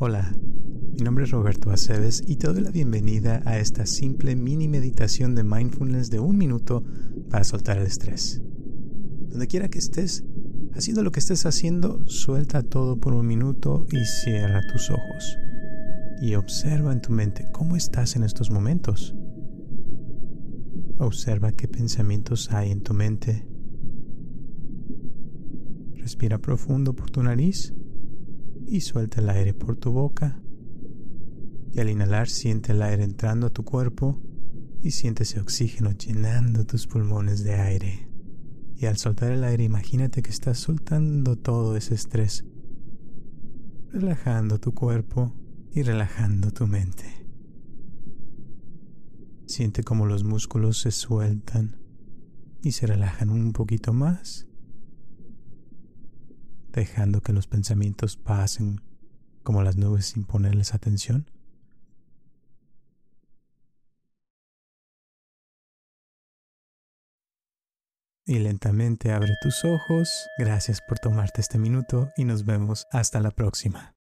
Hola, mi nombre es Roberto Aceves y te doy la bienvenida a esta simple mini meditación de mindfulness de un minuto para soltar el estrés. Donde quiera que estés, haciendo lo que estés haciendo, suelta todo por un minuto y cierra tus ojos. Y observa en tu mente cómo estás en estos momentos. Observa qué pensamientos hay en tu mente. Respira profundo por tu nariz y suelta el aire por tu boca. Y al inhalar siente el aire entrando a tu cuerpo y siente ese oxígeno llenando tus pulmones de aire. Y al soltar el aire imagínate que estás soltando todo ese estrés, relajando tu cuerpo y relajando tu mente. Siente como los músculos se sueltan y se relajan un poquito más dejando que los pensamientos pasen como las nubes sin ponerles atención? Y lentamente abre tus ojos. Gracias por tomarte este minuto y nos vemos hasta la próxima.